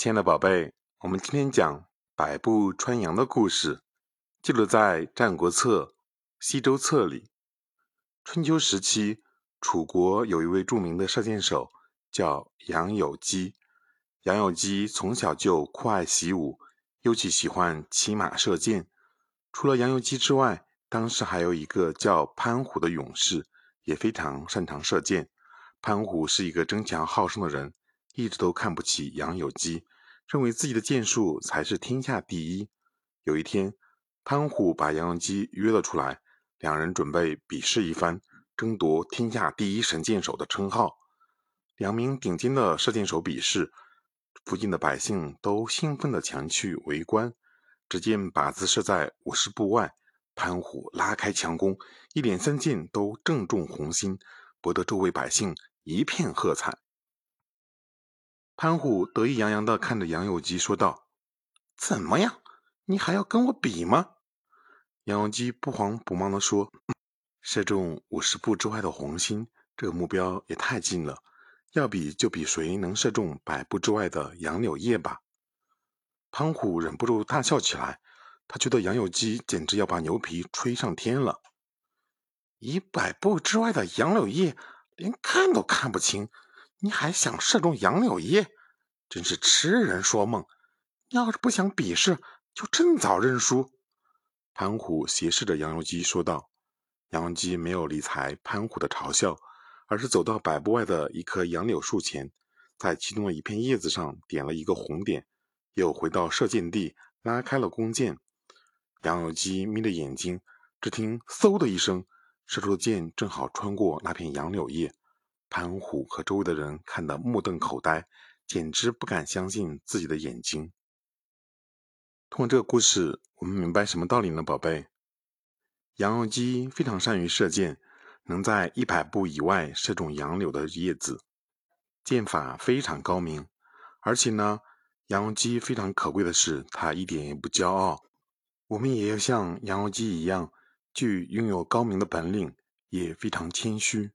亲爱的宝贝，我们今天讲百步穿杨的故事，记录在《战国策·西周策》里。春秋时期，楚国有一位著名的射箭手，叫杨有基。杨有基从小就酷爱习武，尤其喜欢骑马射箭。除了杨有基之外，当时还有一个叫潘虎的勇士，也非常擅长射箭。潘虎是一个争强好胜的人，一直都看不起杨有基，认为自己的箭术才是天下第一。有一天，潘虎把杨有基约了出来，两人准备比试一番，争夺天下第一神箭手的称号。两名顶尖的射箭手比试，附近的百姓都兴奋地前去围观。只见靶子射在五十步外，潘虎拉开强弓，一连三箭都正中红心，博得周围百姓。一片喝彩。潘虎得意洋洋地看着杨有基说道：“怎么样，你还要跟我比吗？”杨有基不慌不忙地说：“射中五十步之外的红心，这个目标也太近了。要比就比谁能射中百步之外的杨柳叶吧。”潘虎忍不住大笑起来，他觉得杨有基简直要把牛皮吹上天了。一百步之外的杨柳叶。连看都看不清，你还想射中杨柳叶？真是痴人说梦！要是不想比试，就趁早认输。潘虎斜视着杨由基说道。杨由基没有理睬潘虎的嘲笑，而是走到百步外的一棵杨柳树前，在其中的一片叶子上点了一个红点，又回到射箭地，拉开了弓箭。杨由基眯着眼睛，只听“嗖”的一声。射出的箭正好穿过那片杨柳叶，潘虎和周围的人看得目瞪口呆，简直不敢相信自己的眼睛。通过这个故事，我们明白什么道理呢，宝贝？杨由基非常善于射箭，能在一百步以外射中杨柳的叶子，箭法非常高明。而且呢，杨由基非常可贵的是，他一点也不骄傲。我们也要像杨由基一样。具拥有高明的本领，也非常谦虚。